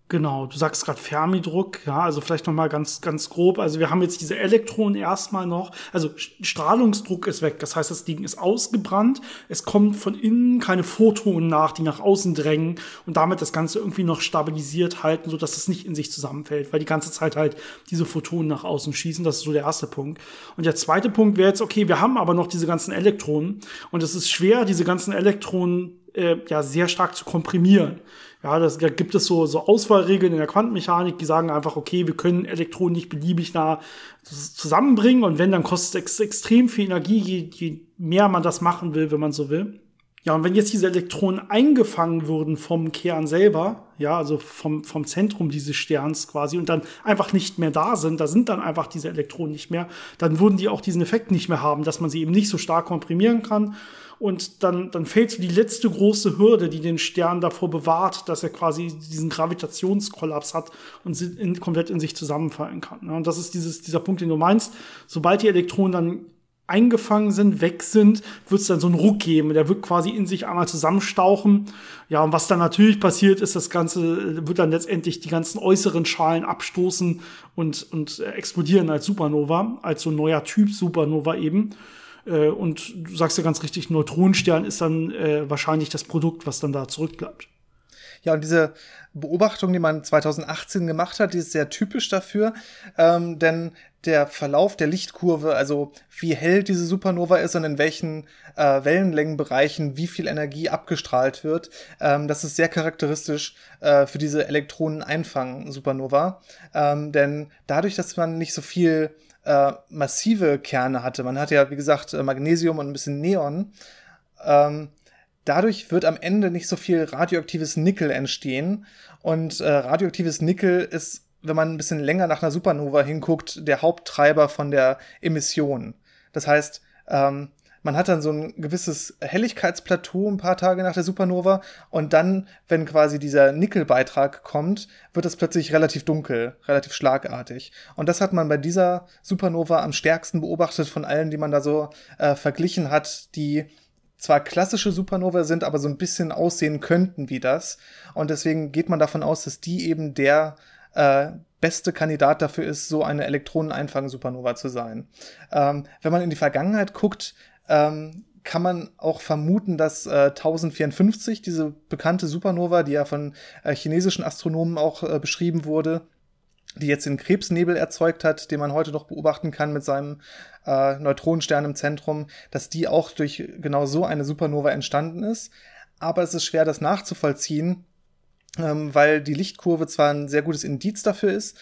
Genau, du sagst gerade Fermidruck, ja, also vielleicht noch mal ganz ganz grob. Also wir haben jetzt diese Elektronen erstmal noch, also Strahlungsdruck ist weg, das heißt, das Ding ist ausgebrannt, es kommt von innen keine Photonen nach, die nach außen drängen und damit das Ganze irgendwie noch stabilisiert halten, so dass es nicht in sich zusammenfällt, weil die ganze Zeit halt diese Photonen nach außen schießen. Das ist so der erste Punkt. Und der zweite Punkt wäre jetzt, okay, wir haben aber noch diese ganzen Elektronen und es ist schwer, diese ganzen Elektronen äh, ja sehr stark zu komprimieren. Ja, das, da gibt es so, so Auswahlregeln in der Quantenmechanik, die sagen einfach, okay, wir können Elektronen nicht beliebig nah zusammenbringen und wenn, dann kostet es extrem viel Energie, je, je mehr man das machen will, wenn man so will. Ja, und wenn jetzt diese Elektronen eingefangen würden vom Kern selber, ja, also vom, vom Zentrum dieses Sterns quasi und dann einfach nicht mehr da sind, da sind dann einfach diese Elektronen nicht mehr, dann würden die auch diesen Effekt nicht mehr haben, dass man sie eben nicht so stark komprimieren kann und dann, dann fällt so die letzte große Hürde, die den Stern davor bewahrt, dass er quasi diesen Gravitationskollaps hat und in, komplett in sich zusammenfallen kann. Und das ist dieses, dieser Punkt, den du meinst. Sobald die Elektronen dann eingefangen sind, weg sind, wird es dann so einen Ruck geben. Der wird quasi in sich einmal zusammenstauchen. Ja, und was dann natürlich passiert, ist, das Ganze wird dann letztendlich die ganzen äußeren Schalen abstoßen und, und explodieren als Supernova, als so ein neuer Typ Supernova eben. Äh, und du sagst ja ganz richtig, Neutronenstern ist dann äh, wahrscheinlich das Produkt, was dann da zurückbleibt. Ja, und diese Beobachtung, die man 2018 gemacht hat, die ist sehr typisch dafür, ähm, denn der Verlauf der Lichtkurve, also wie hell diese Supernova ist und in welchen äh, Wellenlängenbereichen wie viel Energie abgestrahlt wird, ähm, das ist sehr charakteristisch äh, für diese Elektroneneinfang-Supernova, ähm, denn dadurch, dass man nicht so viel äh, massive Kerne hatte. Man hat ja, wie gesagt, äh, Magnesium und ein bisschen Neon. Ähm, dadurch wird am Ende nicht so viel radioaktives Nickel entstehen. Und äh, radioaktives Nickel ist, wenn man ein bisschen länger nach einer Supernova hinguckt, der Haupttreiber von der Emission. Das heißt, ähm, man hat dann so ein gewisses Helligkeitsplateau ein paar Tage nach der Supernova und dann, wenn quasi dieser Nickelbeitrag kommt, wird es plötzlich relativ dunkel, relativ schlagartig. Und das hat man bei dieser Supernova am stärksten beobachtet von allen, die man da so äh, verglichen hat, die zwar klassische Supernova sind, aber so ein bisschen aussehen könnten wie das. Und deswegen geht man davon aus, dass die eben der äh, beste Kandidat dafür ist, so eine Elektroneneinfang-Supernova zu sein. Ähm, wenn man in die Vergangenheit guckt, ähm, kann man auch vermuten, dass äh, 1054, diese bekannte Supernova, die ja von äh, chinesischen Astronomen auch äh, beschrieben wurde, die jetzt den Krebsnebel erzeugt hat, den man heute noch beobachten kann mit seinem äh, Neutronenstern im Zentrum, dass die auch durch genau so eine Supernova entstanden ist. Aber es ist schwer, das nachzuvollziehen, ähm, weil die Lichtkurve zwar ein sehr gutes Indiz dafür ist,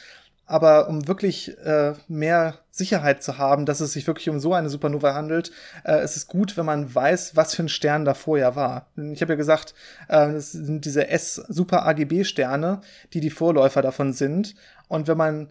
aber um wirklich äh, mehr Sicherheit zu haben, dass es sich wirklich um so eine Supernova handelt, äh, ist es gut, wenn man weiß, was für ein Stern da vorher war. Ich habe ja gesagt, äh, es sind diese S-Super-AGB-Sterne, die die Vorläufer davon sind. Und wenn man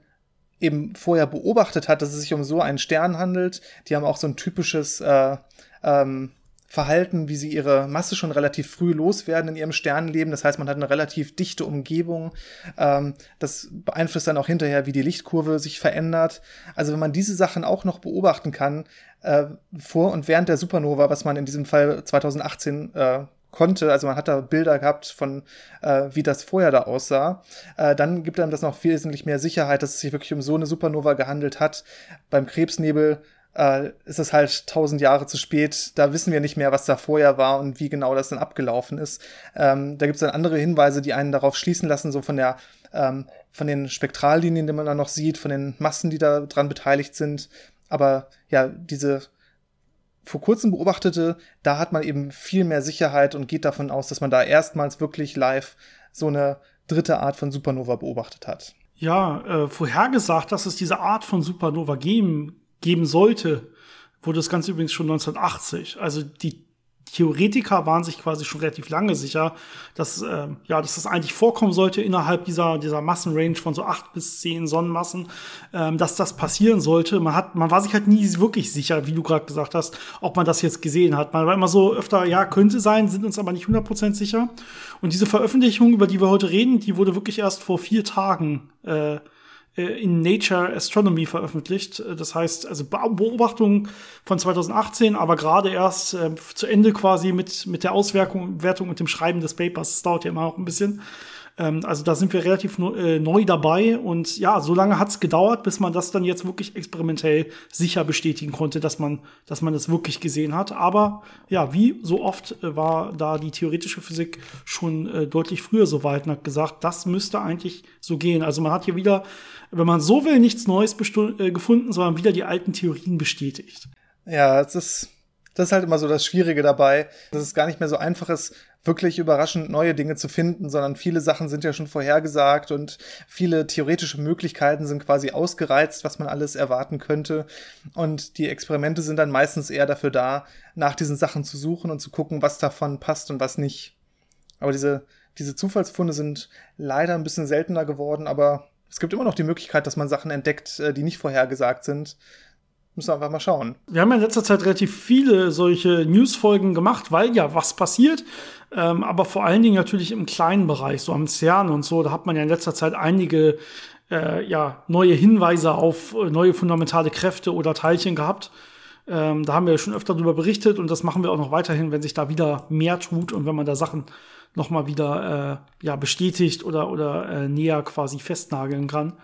eben vorher beobachtet hat, dass es sich um so einen Stern handelt, die haben auch so ein typisches äh, ähm, Verhalten, wie sie ihre Masse schon relativ früh loswerden in ihrem Sternenleben. Das heißt, man hat eine relativ dichte Umgebung. Ähm, das beeinflusst dann auch hinterher, wie die Lichtkurve sich verändert. Also wenn man diese Sachen auch noch beobachten kann, äh, vor und während der Supernova, was man in diesem Fall 2018 äh, konnte, also man hat da Bilder gehabt von, äh, wie das vorher da aussah, äh, dann gibt einem das noch wesentlich mehr Sicherheit, dass es sich wirklich um so eine Supernova gehandelt hat. Beim Krebsnebel äh, ist es halt tausend Jahre zu spät. Da wissen wir nicht mehr, was da vorher war und wie genau das dann abgelaufen ist. Ähm, da gibt es dann andere Hinweise, die einen darauf schließen lassen, so von der ähm, von den Spektrallinien, die man da noch sieht, von den Massen, die da dran beteiligt sind. Aber ja, diese vor kurzem beobachtete, da hat man eben viel mehr Sicherheit und geht davon aus, dass man da erstmals wirklich live so eine dritte Art von Supernova beobachtet hat. Ja, äh, vorhergesagt, dass es diese Art von Supernova geben geben sollte, wurde das Ganze übrigens schon 1980. Also die Theoretiker waren sich quasi schon relativ lange sicher, dass, äh, ja, dass das eigentlich vorkommen sollte innerhalb dieser, dieser Massenrange von so acht bis zehn Sonnenmassen, ähm, dass das passieren sollte. Man hat, man war sich halt nie wirklich sicher, wie du gerade gesagt hast, ob man das jetzt gesehen hat. Man war immer so öfter, ja, könnte sein, sind uns aber nicht 100% sicher. Und diese Veröffentlichung, über die wir heute reden, die wurde wirklich erst vor vier Tagen äh, in Nature Astronomy veröffentlicht. Äh, das heißt, also Beobachtung von 2018, aber gerade erst äh, zu Ende quasi mit, mit der Auswertung Wertung und dem Schreiben des Papers. Das dauert ja immer auch ein bisschen. Ähm, also da sind wir relativ äh, neu dabei und ja, so lange hat es gedauert, bis man das dann jetzt wirklich experimentell sicher bestätigen konnte, dass man, dass man das wirklich gesehen hat. Aber ja, wie so oft äh, war da die theoretische Physik schon äh, deutlich früher so weit und hat gesagt, das müsste eigentlich so gehen. Also man hat hier wieder, wenn man so will, nichts Neues äh, gefunden, sondern wieder die alten Theorien bestätigt. Ja, es ist das ist halt immer so das Schwierige dabei, dass es gar nicht mehr so einfach ist, wirklich überraschend neue Dinge zu finden, sondern viele Sachen sind ja schon vorhergesagt und viele theoretische Möglichkeiten sind quasi ausgereizt, was man alles erwarten könnte. Und die Experimente sind dann meistens eher dafür da, nach diesen Sachen zu suchen und zu gucken, was davon passt und was nicht. Aber diese, diese Zufallsfunde sind leider ein bisschen seltener geworden, aber es gibt immer noch die Möglichkeit, dass man Sachen entdeckt, äh, die nicht vorhergesagt sind. Müssen wir einfach mal schauen. Wir haben ja in letzter Zeit relativ viele solche News-Folgen gemacht, weil ja was passiert. Ähm, aber vor allen Dingen natürlich im kleinen Bereich, so am CERN und so. Da hat man ja in letzter Zeit einige äh, ja, neue Hinweise auf äh, neue fundamentale Kräfte oder Teilchen gehabt. Ähm, da haben wir schon öfter darüber berichtet und das machen wir auch noch weiterhin, wenn sich da wieder mehr tut und wenn man da Sachen noch mal wieder äh, ja, bestätigt oder, oder äh, näher quasi festnageln kann.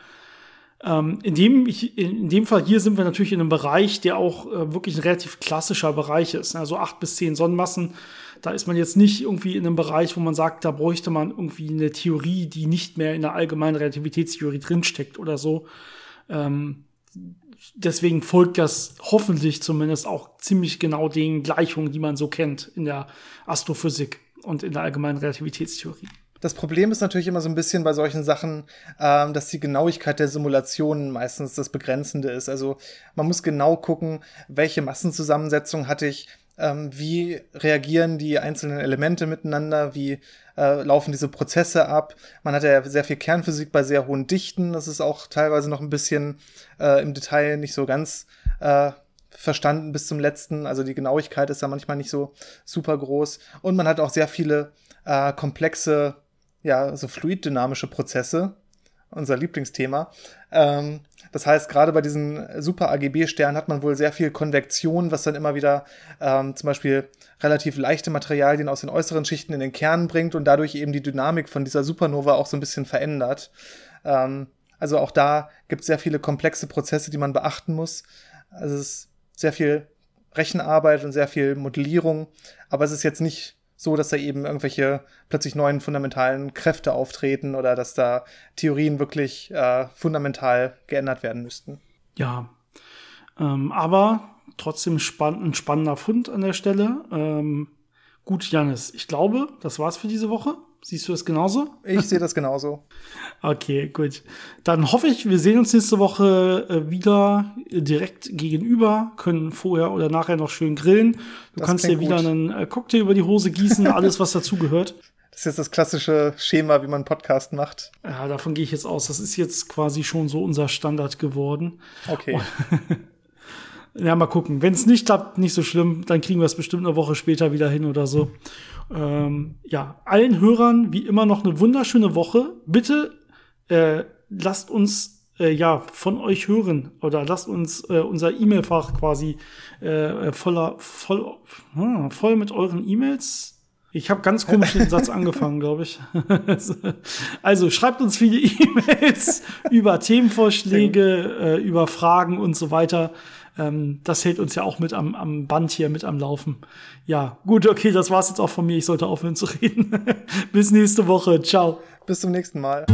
Ähm, in, dem, in dem Fall hier sind wir natürlich in einem Bereich, der auch äh, wirklich ein relativ klassischer Bereich ist. Also acht bis zehn Sonnenmassen. Da ist man jetzt nicht irgendwie in einem Bereich, wo man sagt, da bräuchte man irgendwie eine Theorie, die nicht mehr in der allgemeinen Relativitätstheorie drinsteckt oder so. Ähm, deswegen folgt das hoffentlich zumindest auch ziemlich genau den Gleichungen, die man so kennt in der Astrophysik und in der allgemeinen Relativitätstheorie. Das Problem ist natürlich immer so ein bisschen bei solchen Sachen, ähm, dass die Genauigkeit der Simulationen meistens das Begrenzende ist. Also man muss genau gucken, welche Massenzusammensetzung hatte ich, ähm, wie reagieren die einzelnen Elemente miteinander, wie äh, laufen diese Prozesse ab. Man hat ja sehr viel Kernphysik bei sehr hohen Dichten. Das ist auch teilweise noch ein bisschen äh, im Detail nicht so ganz äh, verstanden bis zum letzten. Also die Genauigkeit ist da manchmal nicht so super groß. Und man hat auch sehr viele äh, komplexe ja, so fluiddynamische Prozesse, unser Lieblingsthema. Ähm, das heißt, gerade bei diesen super AGB-Sternen hat man wohl sehr viel Konvektion, was dann immer wieder ähm, zum Beispiel relativ leichte Materialien aus den äußeren Schichten in den Kern bringt und dadurch eben die Dynamik von dieser Supernova auch so ein bisschen verändert. Ähm, also auch da gibt es sehr viele komplexe Prozesse, die man beachten muss. Also es ist sehr viel Rechenarbeit und sehr viel Modellierung, aber es ist jetzt nicht so, dass da eben irgendwelche plötzlich neuen fundamentalen Kräfte auftreten oder dass da Theorien wirklich äh, fundamental geändert werden müssten. Ja, ähm, aber trotzdem spann ein spannender Fund an der Stelle. Ähm, gut, Janis, ich glaube, das war's für diese Woche. Siehst du das genauso? Ich sehe das genauso. [LAUGHS] okay, gut. Dann hoffe ich, wir sehen uns nächste Woche äh, wieder direkt gegenüber, können vorher oder nachher noch schön grillen. Du das kannst dir wieder gut. einen äh, Cocktail über die Hose gießen, [LAUGHS] alles, was dazugehört. Das ist jetzt das klassische Schema, wie man einen Podcast macht. Ja, davon gehe ich jetzt aus. Das ist jetzt quasi schon so unser Standard geworden. Okay. [LAUGHS] ja, mal gucken. Wenn es nicht klappt, nicht so schlimm. Dann kriegen wir es bestimmt eine Woche später wieder hin oder so. Ähm, ja, allen Hörern wie immer noch eine wunderschöne Woche. Bitte äh, lasst uns äh, ja von euch hören oder lasst uns äh, unser E-Mail-Fach quasi äh, voller voll hm, voll mit euren E-Mails. Ich habe ganz komisch den [LAUGHS] Satz angefangen, glaube ich. [LAUGHS] also schreibt uns viele [LAUGHS] E-Mails über Themenvorschläge, äh, über Fragen und so weiter. Ähm, das hält uns ja auch mit am, am Band hier mit am Laufen. Ja, gut, okay, das war's jetzt auch von mir. Ich sollte aufhören zu [LAUGHS] reden. Bis nächste Woche. Ciao. Bis zum nächsten Mal.